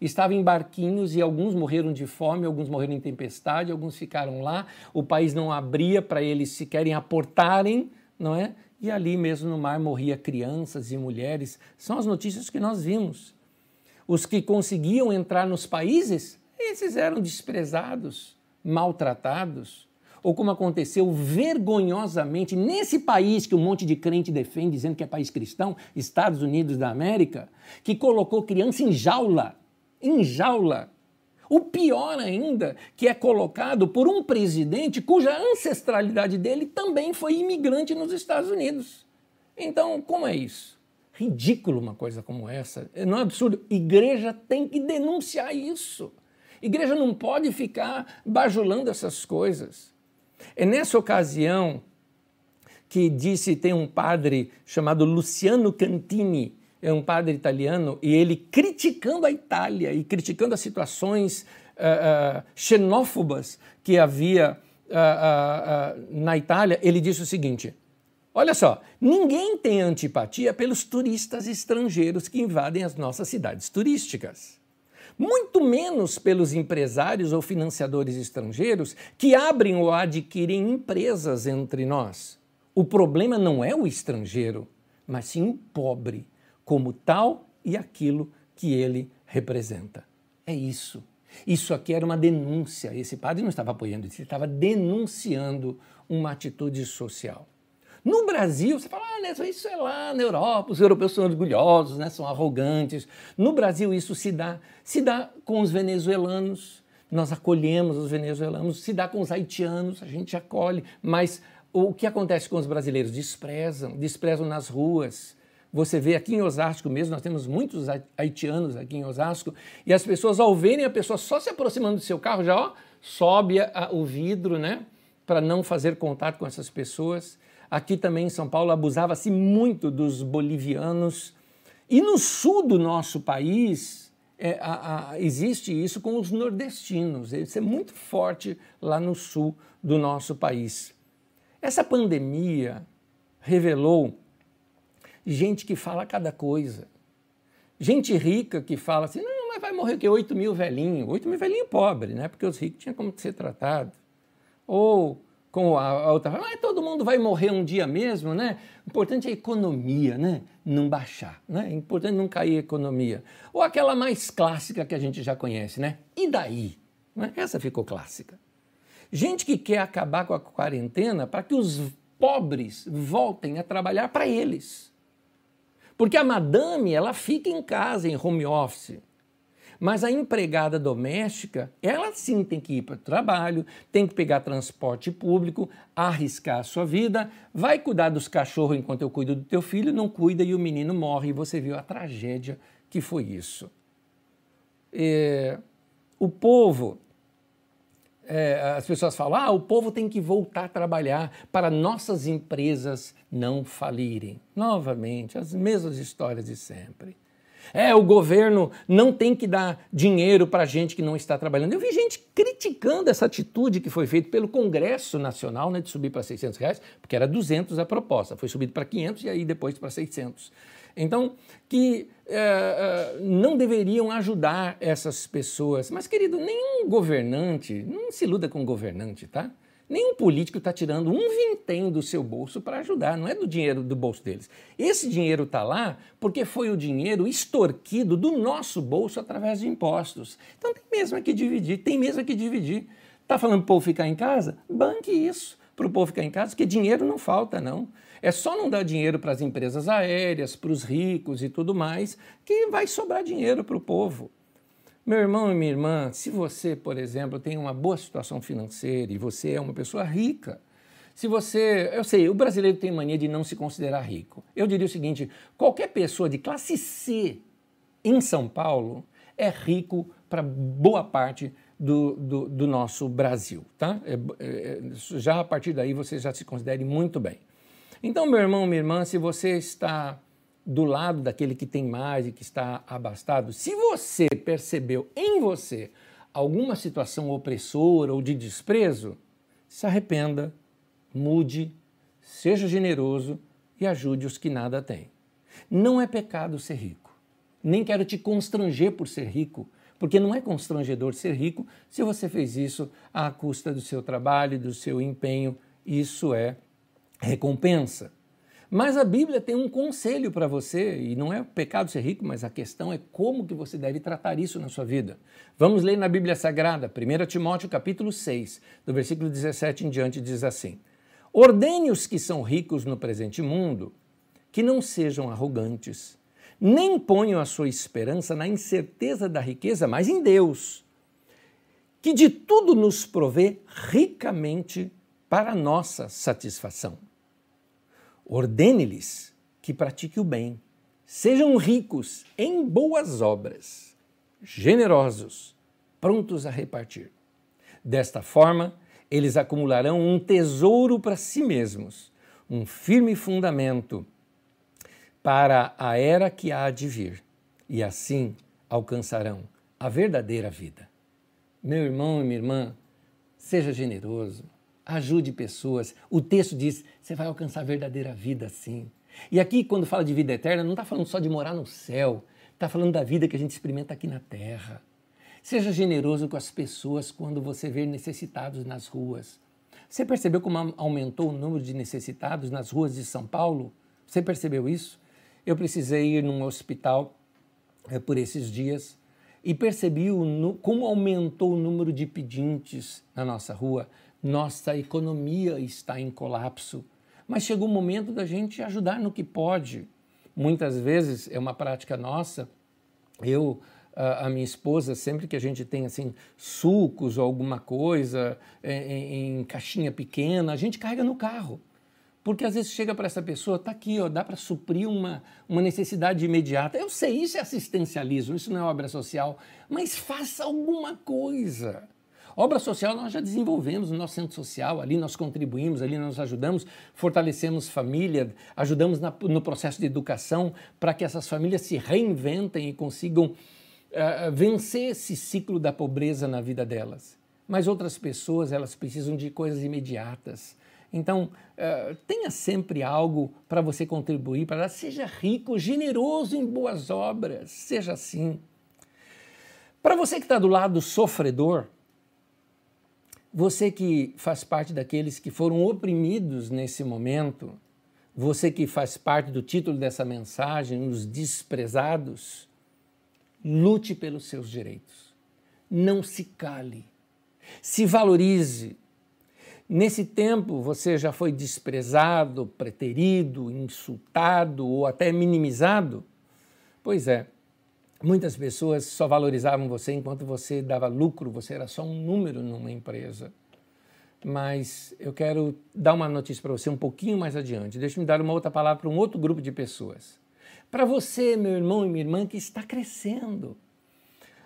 Estavam em barquinhos e alguns morreram de fome, alguns morreram em tempestade, alguns ficaram lá. O país não abria para eles se querem aportarem, não é? e ali mesmo no mar morria crianças e mulheres. São as notícias que nós vimos. Os que conseguiam entrar nos países, esses eram desprezados, maltratados, ou como aconteceu vergonhosamente nesse país que um monte de crente defende, dizendo que é país cristão, Estados Unidos da América, que colocou criança em jaula, em jaula, o pior ainda, que é colocado por um presidente cuja ancestralidade dele também foi imigrante nos Estados Unidos. Então, como é isso? Ridículo uma coisa como essa. Não é absurdo? Igreja tem que denunciar isso. Igreja não pode ficar bajulando essas coisas. É nessa ocasião que disse, tem um padre chamado Luciano Cantini, é um padre italiano, e ele criticando a Itália e criticando as situações uh, uh, xenófobas que havia uh, na Itália, ele disse o seguinte: Olha só, ninguém tem antipatia pelos turistas estrangeiros que invadem as nossas cidades turísticas. Muito menos pelos empresários ou financiadores estrangeiros que abrem ou adquirem empresas entre nós. O problema não é o estrangeiro, mas sim o pobre como tal e aquilo que ele representa. É isso. Isso aqui era uma denúncia. Esse padre não estava apoiando isso, ele estava denunciando uma atitude social. No Brasil, você fala, ah, isso é lá na Europa, os europeus são orgulhosos, né, são arrogantes. No Brasil, isso se dá, se dá com os venezuelanos, nós acolhemos os venezuelanos, se dá com os haitianos, a gente acolhe, mas o que acontece com os brasileiros? Desprezam, desprezam nas ruas, você vê aqui em Osasco mesmo, nós temos muitos haitianos aqui em Osasco, e as pessoas, ao verem a pessoa só se aproximando do seu carro, já ó, sobe a, o vidro, né? Para não fazer contato com essas pessoas. Aqui também em São Paulo abusava-se muito dos bolivianos. E no sul do nosso país, é, a, a, existe isso com os nordestinos. Isso é muito forte lá no sul do nosso país. Essa pandemia revelou gente que fala cada coisa. Gente rica que fala assim, não, mas vai morrer o quê? 8 mil velhinho. 8 mil velhinho pobre, né? Porque os ricos tinham como ser tratado. Ou com a, outra, mas todo mundo vai morrer um dia mesmo, né? O importante é a economia, né? Não baixar, né? É importante não cair a economia. Ou aquela mais clássica que a gente já conhece, né? E daí? Né? Essa ficou clássica. Gente que quer acabar com a quarentena para que os pobres voltem a trabalhar para eles. Porque a madame, ela fica em casa, em home office. Mas a empregada doméstica, ela sim tem que ir para o trabalho, tem que pegar transporte público, arriscar a sua vida, vai cuidar dos cachorros enquanto eu cuido do teu filho, não cuida e o menino morre. E você viu a tragédia que foi isso. É, o povo é, as pessoas falam: ah, o povo tem que voltar a trabalhar para nossas empresas não falirem. Novamente, as mesmas histórias de sempre. É, o governo não tem que dar dinheiro para gente que não está trabalhando. Eu vi gente criticando essa atitude que foi feita pelo Congresso Nacional, né, de subir para 600 reais, porque era 200 a proposta, foi subido para 500 e aí depois para 600. Então, que é, não deveriam ajudar essas pessoas. Mas, querido, nenhum governante, não se iluda com governante, tá? Nenhum político está tirando um vintém do seu bolso para ajudar, não é do dinheiro do bolso deles. Esse dinheiro está lá porque foi o dinheiro extorquido do nosso bolso através de impostos. Então tem mesmo que dividir, tem mesmo que dividir. Está falando para o povo ficar em casa? Banque isso para o povo ficar em casa, porque dinheiro não falta, não. É só não dar dinheiro para as empresas aéreas, para os ricos e tudo mais, que vai sobrar dinheiro para o povo. Meu irmão e minha irmã, se você, por exemplo, tem uma boa situação financeira e você é uma pessoa rica, se você. Eu sei, o brasileiro tem mania de não se considerar rico. Eu diria o seguinte: qualquer pessoa de classe C em São Paulo é rico para boa parte do, do, do, nosso Brasil. Tá? É, é, já a partir daí você já se considere muito bem. Então, meu irmão, minha irmã, se você está do lado daquele que tem mais e que está abastado, se você percebeu em você alguma situação opressora ou de desprezo, se arrependa, mude, seja generoso e ajude os que nada têm. Não é pecado ser rico. Nem quero te constranger por ser rico, porque não é constrangedor ser rico se você fez isso à custa do seu trabalho, do seu empenho. Isso é recompensa. Mas a Bíblia tem um conselho para você, e não é pecado ser rico, mas a questão é como que você deve tratar isso na sua vida. Vamos ler na Bíblia Sagrada, 1 Timóteo capítulo 6, do versículo 17 em diante, diz assim: Ordene os que são ricos no presente mundo que não sejam arrogantes, nem ponham a sua esperança na incerteza da riqueza, mas em Deus, que de tudo nos provê ricamente para nossa satisfação. Ordene-lhes que pratiquem o bem, sejam ricos em boas obras, generosos, prontos a repartir. Desta forma, eles acumularão um tesouro para si mesmos, um firme fundamento para a era que há de vir, e assim alcançarão a verdadeira vida. Meu irmão e minha irmã, seja generoso, ajude pessoas. O texto diz: você vai alcançar a verdadeira vida assim. E aqui, quando fala de vida eterna, não está falando só de morar no céu, está falando da vida que a gente experimenta aqui na terra. Seja generoso com as pessoas quando você vê necessitados nas ruas. Você percebeu como aumentou o número de necessitados nas ruas de São Paulo? Você percebeu isso? Eu precisei ir num hospital é, por esses dias e percebi o, como aumentou o número de pedintes na nossa rua nossa economia está em colapso. Mas chegou o momento da gente ajudar no que pode. Muitas vezes é uma prática nossa. Eu, a minha esposa, sempre que a gente tem assim sucos ou alguma coisa é, em, em caixinha pequena, a gente carrega no carro. Porque às vezes chega para essa pessoa, tá aqui, ó, dá para suprir uma, uma necessidade imediata. Eu sei, isso é assistencialismo, isso não é obra social, mas faça alguma coisa. Obra social nós já desenvolvemos no nosso centro social, ali nós contribuímos, ali nós ajudamos, fortalecemos família, ajudamos na, no processo de educação para que essas famílias se reinventem e consigam uh, vencer esse ciclo da pobreza na vida delas. Mas outras pessoas, elas precisam de coisas imediatas. Então, uh, tenha sempre algo para você contribuir, para. Seja rico, generoso em boas obras, seja assim. Para você que está do lado sofredor, você que faz parte daqueles que foram oprimidos nesse momento, você que faz parte do título dessa mensagem, os desprezados, lute pelos seus direitos. Não se cale. Se valorize. Nesse tempo você já foi desprezado, preterido, insultado ou até minimizado? Pois é, muitas pessoas só valorizavam você enquanto você dava lucro, você era só um número numa empresa. Mas eu quero dar uma notícia para você um pouquinho mais adiante. Deixa-me dar uma outra palavra para um outro grupo de pessoas. Para você, meu irmão e minha irmã, que está crescendo.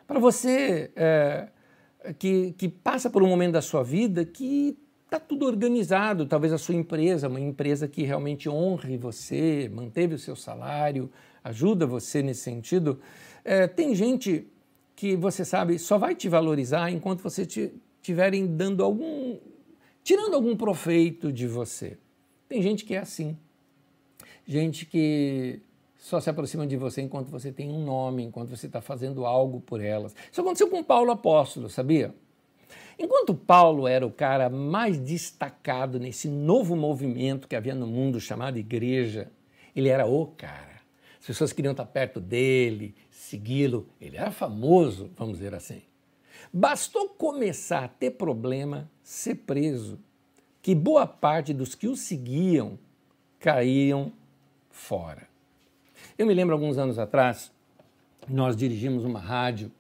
Para você é, que, que passa por um momento da sua vida que está tudo organizado, talvez a sua empresa, uma empresa que realmente honre você, manteve o seu salário, ajuda você nesse sentido. É, tem gente que você sabe só vai te valorizar enquanto você estiverem dando algum, tirando algum proveito de você. Tem gente que é assim, gente que só se aproxima de você enquanto você tem um nome, enquanto você está fazendo algo por elas. Isso aconteceu com Paulo apóstolo, sabia? Enquanto Paulo era o cara mais destacado nesse novo movimento que havia no mundo chamado igreja, ele era o cara. As pessoas queriam estar perto dele, segui-lo. Ele era famoso, vamos dizer assim. Bastou começar a ter problema, ser preso, que boa parte dos que o seguiam caíam fora. Eu me lembro alguns anos atrás, nós dirigimos uma rádio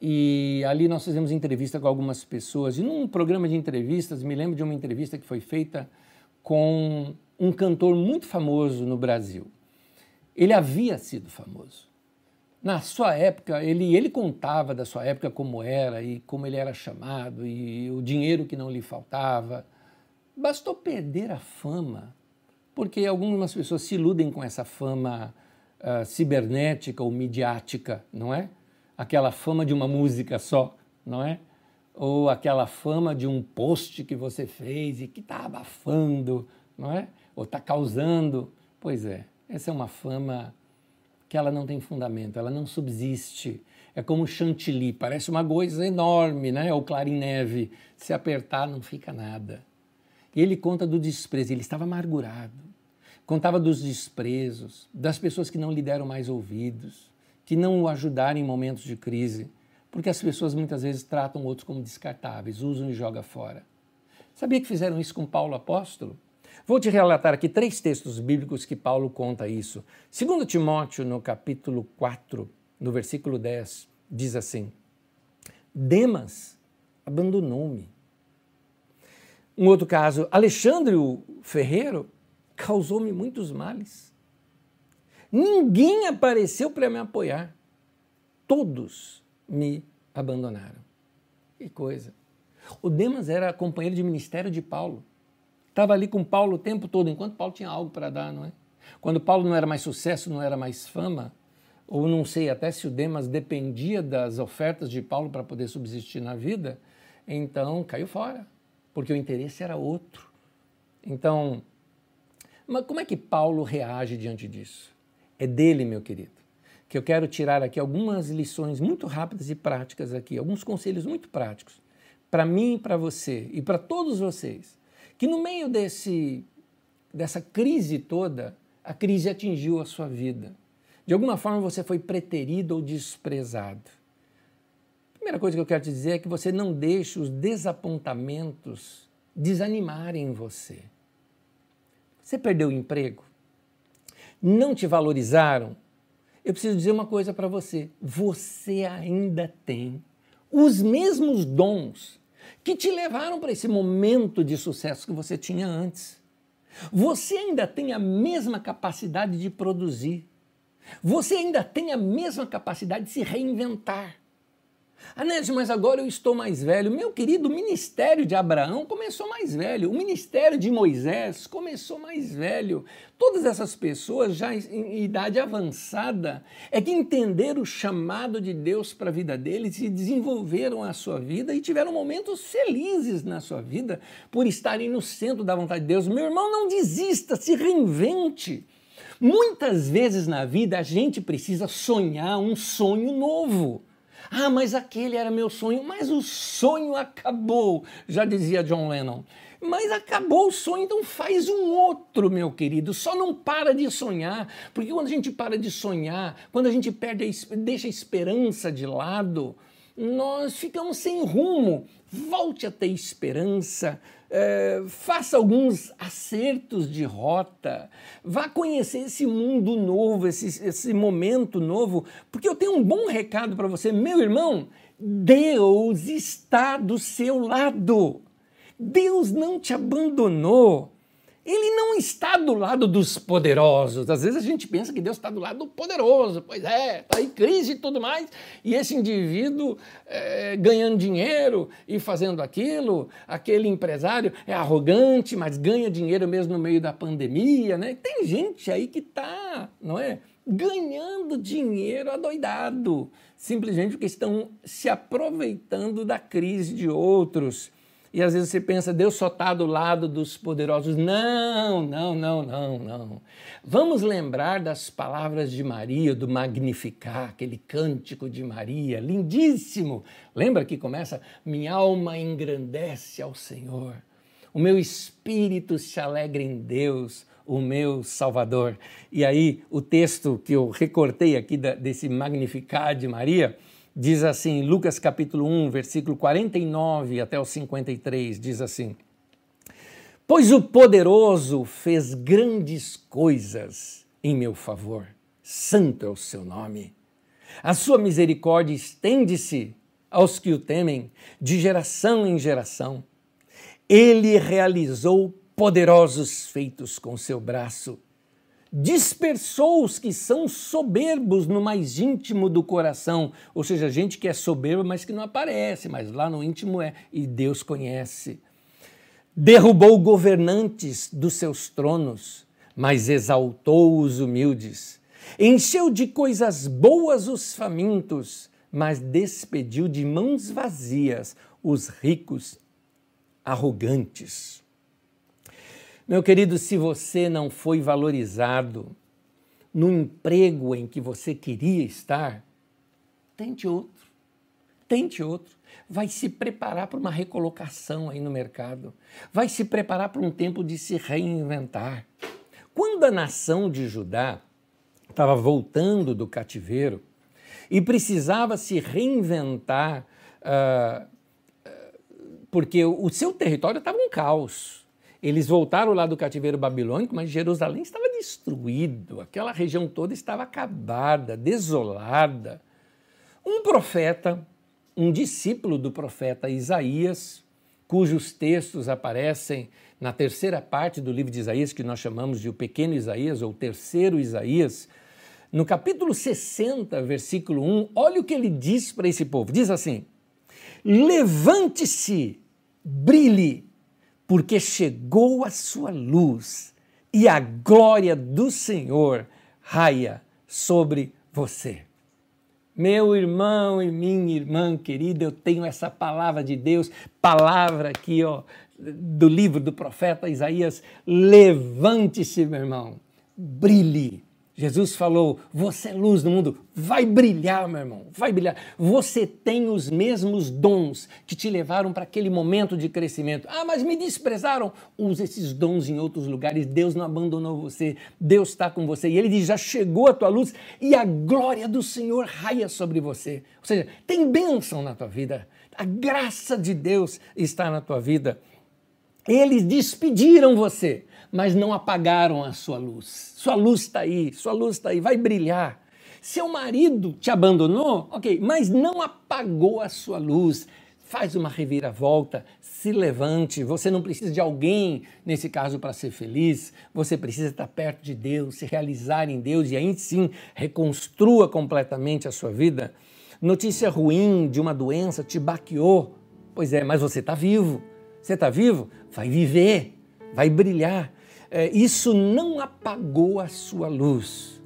e ali nós fizemos entrevista com algumas pessoas. E num programa de entrevistas, me lembro de uma entrevista que foi feita com um cantor muito famoso no Brasil. Ele havia sido famoso. Na sua época, ele, ele contava da sua época como era e como ele era chamado e o dinheiro que não lhe faltava. Bastou perder a fama, porque algumas pessoas se iludem com essa fama uh, cibernética ou midiática, não é? aquela fama de uma música só, não é? Ou aquela fama de um post que você fez e que está abafando, não é? Ou está causando. Pois é, essa é uma fama que ela não tem fundamento, ela não subsiste. É como chantilly, parece uma coisa enorme, né? Ou clarineve, se apertar não fica nada. E ele conta do desprezo, ele estava amargurado. Contava dos desprezos, das pessoas que não lhe deram mais ouvidos, que não o ajudarem em momentos de crise, porque as pessoas muitas vezes tratam outros como descartáveis, usam e jogam fora. Sabia que fizeram isso com Paulo apóstolo? Vou te relatar aqui três textos bíblicos que Paulo conta isso. Segundo Timóteo, no capítulo 4, no versículo 10, diz assim: Demas abandonou-me. Um outro caso, Alexandre o Ferreiro causou-me muitos males. Ninguém apareceu para me apoiar. Todos me abandonaram. Que coisa. O Demas era companheiro de ministério de Paulo. Estava ali com Paulo o tempo todo, enquanto Paulo tinha algo para dar, não é? Quando Paulo não era mais sucesso, não era mais fama, ou não sei até se o Demas dependia das ofertas de Paulo para poder subsistir na vida, então caiu fora, porque o interesse era outro. Então, mas como é que Paulo reage diante disso? É dele, meu querido, que eu quero tirar aqui algumas lições muito rápidas e práticas aqui, alguns conselhos muito práticos para mim, para você e para todos vocês, que no meio desse dessa crise toda, a crise atingiu a sua vida. De alguma forma você foi preterido ou desprezado. A primeira coisa que eu quero te dizer é que você não deixe os desapontamentos desanimarem você. Você perdeu o emprego? não te valorizaram, eu preciso dizer uma coisa para você: você ainda tem os mesmos dons que te levaram para esse momento de sucesso que você tinha antes. Você ainda tem a mesma capacidade de produzir. Você ainda tem a mesma capacidade de se reinventar. Anésio, mas agora eu estou mais velho. Meu querido, o ministério de Abraão começou mais velho. O ministério de Moisés começou mais velho. Todas essas pessoas, já em idade avançada, é que entenderam o chamado de Deus para a vida deles e desenvolveram a sua vida e tiveram momentos felizes na sua vida por estarem no centro da vontade de Deus. Meu irmão, não desista, se reinvente. Muitas vezes na vida a gente precisa sonhar um sonho novo. Ah, mas aquele era meu sonho, mas o sonho acabou, já dizia John Lennon. Mas acabou o sonho, então faz um outro, meu querido. Só não para de sonhar, porque quando a gente para de sonhar, quando a gente perde a, deixa a esperança de lado, nós ficamos sem rumo. Volte a ter esperança, é, faça alguns acertos de rota, vá conhecer esse mundo novo, esse, esse momento novo, porque eu tenho um bom recado para você, meu irmão. Deus está do seu lado. Deus não te abandonou. Ele não está do lado dos poderosos. Às vezes a gente pensa que Deus está do lado do poderoso. Pois é, está em crise e tudo mais. E esse indivíduo é, ganhando dinheiro e fazendo aquilo, aquele empresário é arrogante, mas ganha dinheiro mesmo no meio da pandemia. Né? Tem gente aí que está, não é? Ganhando dinheiro adoidado, simplesmente porque estão se aproveitando da crise de outros. E às vezes você pensa, Deus só está do lado dos poderosos. Não, não, não, não, não. Vamos lembrar das palavras de Maria, do Magnificar, aquele cântico de Maria, lindíssimo. Lembra que começa? Minha alma engrandece ao Senhor. O meu espírito se alegra em Deus, o meu Salvador. E aí, o texto que eu recortei aqui desse Magnificar de Maria Diz assim, Lucas capítulo 1, versículo 49 até o 53, diz assim: Pois o poderoso fez grandes coisas em meu favor, santo é o seu nome. A sua misericórdia estende-se aos que o temem, de geração em geração. Ele realizou poderosos feitos com seu braço dispersou os que são soberbos no mais íntimo do coração, ou seja, gente que é soberba, mas que não aparece, mas lá no íntimo é, e Deus conhece. Derrubou governantes dos seus tronos, mas exaltou os humildes. Encheu de coisas boas os famintos, mas despediu de mãos vazias os ricos arrogantes. Meu querido, se você não foi valorizado no emprego em que você queria estar, tente outro. Tente outro. Vai se preparar para uma recolocação aí no mercado. Vai se preparar para um tempo de se reinventar. Quando a nação de Judá estava voltando do cativeiro e precisava se reinventar, uh, porque o seu território estava um caos eles voltaram lá do cativeiro babilônico, mas Jerusalém estava destruído, aquela região toda estava acabada, desolada. Um profeta, um discípulo do profeta Isaías, cujos textos aparecem na terceira parte do livro de Isaías, que nós chamamos de o Pequeno Isaías ou Terceiro Isaías, no capítulo 60, versículo 1, olha o que ele diz para esse povo: diz assim: Levante-se, brilhe porque chegou a sua luz e a glória do Senhor raia sobre você. Meu irmão e minha irmã querida, eu tenho essa palavra de Deus, palavra aqui, ó, do livro do profeta Isaías. Levante-se, meu irmão, brilhe Jesus falou: Você é luz do mundo, vai brilhar, meu irmão, vai brilhar. Você tem os mesmos dons que te levaram para aquele momento de crescimento. Ah, mas me desprezaram. Use esses dons em outros lugares. Deus não abandonou você, Deus está com você. E ele diz: Já chegou a tua luz e a glória do Senhor raia sobre você. Ou seja, tem bênção na tua vida, a graça de Deus está na tua vida. Eles despediram você mas não apagaram a sua luz. Sua luz está aí, sua luz está aí, vai brilhar. Seu marido te abandonou, ok, mas não apagou a sua luz. Faz uma reviravolta, se levante. Você não precisa de alguém, nesse caso, para ser feliz. Você precisa estar perto de Deus, se realizar em Deus e aí sim reconstrua completamente a sua vida. Notícia ruim de uma doença te baqueou. Pois é, mas você está vivo. Você está vivo? Vai viver, vai brilhar. É, isso não apagou a sua luz.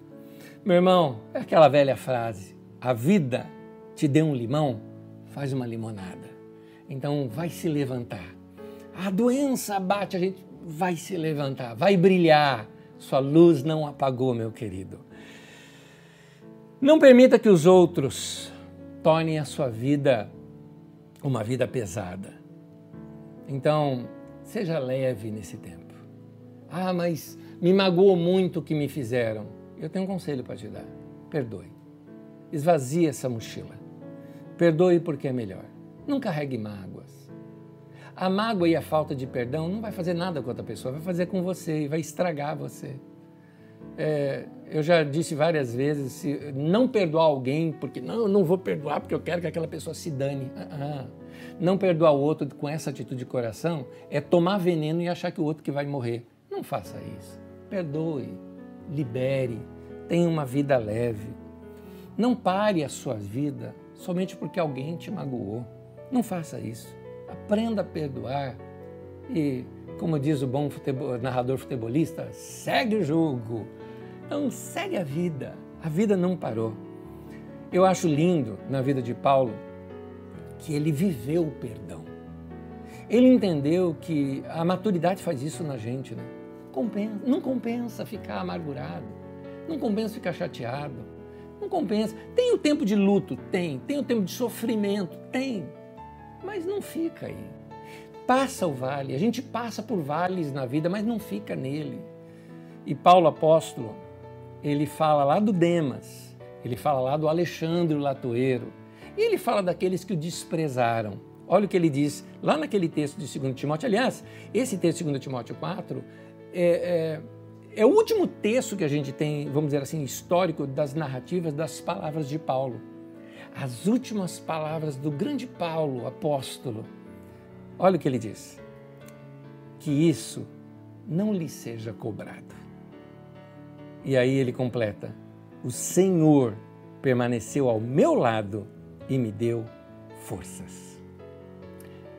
Meu irmão, é aquela velha frase: a vida te deu um limão, faz uma limonada. Então vai se levantar. A doença bate, a gente vai se levantar, vai brilhar. Sua luz não apagou, meu querido. Não permita que os outros tornem a sua vida uma vida pesada. Então, seja leve nesse tempo. Ah, mas me magoou muito o que me fizeram. Eu tenho um conselho para te dar. Perdoe. Esvazie essa mochila. Perdoe porque é melhor. Não carregue mágoas. A mágoa e a falta de perdão não vai fazer nada com outra pessoa, vai fazer com você e vai estragar você. É, eu já disse várias vezes, se não perdoar alguém, porque não, eu não vou perdoar porque eu quero que aquela pessoa se dane. Ah, ah. Não perdoar o outro com essa atitude de coração é tomar veneno e achar que o outro que vai morrer. Não faça isso. Perdoe, libere, tenha uma vida leve. Não pare a sua vida somente porque alguém te magoou. Não faça isso. Aprenda a perdoar e, como diz o bom futebol, narrador futebolista, segue o jogo então segue a vida. A vida não parou. Eu acho lindo na vida de Paulo que ele viveu o perdão. Ele entendeu que a maturidade faz isso na gente, né? Compensa, não compensa ficar amargurado, não compensa ficar chateado, não compensa. Tem o tempo de luto? Tem. Tem o tempo de sofrimento? Tem. Mas não fica aí. Passa o vale, a gente passa por vales na vida, mas não fica nele. E Paulo apóstolo, ele fala lá do Demas, ele fala lá do Alexandre Latoeiro, e ele fala daqueles que o desprezaram. Olha o que ele diz lá naquele texto de 2 Timóteo. Aliás, esse texto de 2 Timóteo 4 é, é, é, o último texto que a gente tem, vamos dizer assim, histórico das narrativas das palavras de Paulo. As últimas palavras do grande Paulo, apóstolo. Olha o que ele diz: que isso não lhe seja cobrado. E aí ele completa: O Senhor permaneceu ao meu lado e me deu forças.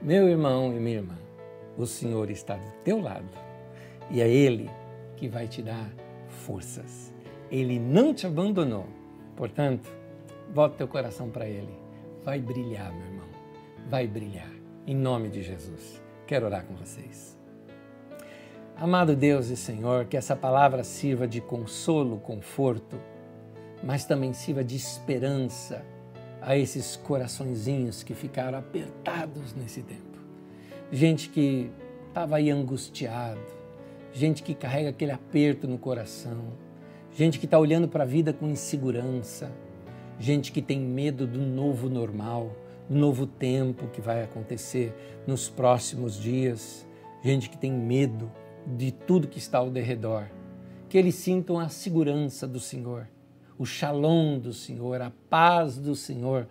Meu irmão e minha irmã, o Senhor está do teu lado e é Ele que vai te dar forças. Ele não te abandonou. Portanto, bota teu coração para Ele. Vai brilhar, meu irmão. Vai brilhar. Em nome de Jesus. Quero orar com vocês. Amado Deus e Senhor, que essa palavra sirva de consolo, conforto, mas também sirva de esperança a esses coraçõezinhos que ficaram apertados nesse tempo. Gente que estava aí angustiado, gente que carrega aquele aperto no coração, gente que está olhando para a vida com insegurança, gente que tem medo do novo normal, do novo tempo que vai acontecer nos próximos dias, gente que tem medo de tudo que está ao derredor. Que eles sintam a segurança do Senhor, o shalom do Senhor, a paz do Senhor.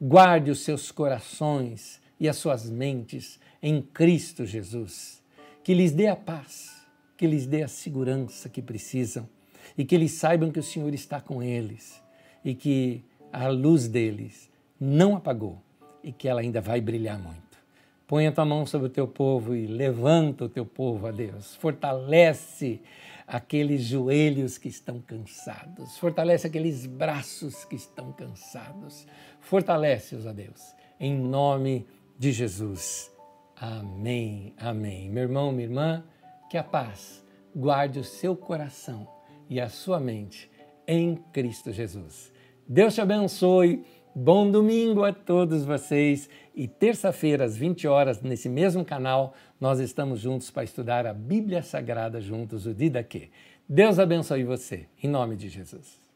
Guarde os seus corações e as suas mentes em Cristo Jesus. Que lhes dê a paz, que lhes dê a segurança que precisam e que eles saibam que o Senhor está com eles e que a luz deles não apagou e que ela ainda vai brilhar muito. Põe a tua mão sobre o teu povo e levanta o teu povo a Deus. Fortalece aqueles joelhos que estão cansados. Fortalece aqueles braços que estão cansados. Fortalece-os a Deus. Em nome de Jesus. Amém. Amém. Meu irmão, minha irmã, que a paz guarde o seu coração e a sua mente em Cristo Jesus. Deus te abençoe. Bom domingo a todos vocês e terça-feira às 20 horas nesse mesmo canal nós estamos juntos para estudar a Bíblia Sagrada juntos o Didaquê. Deus abençoe você em nome de Jesus.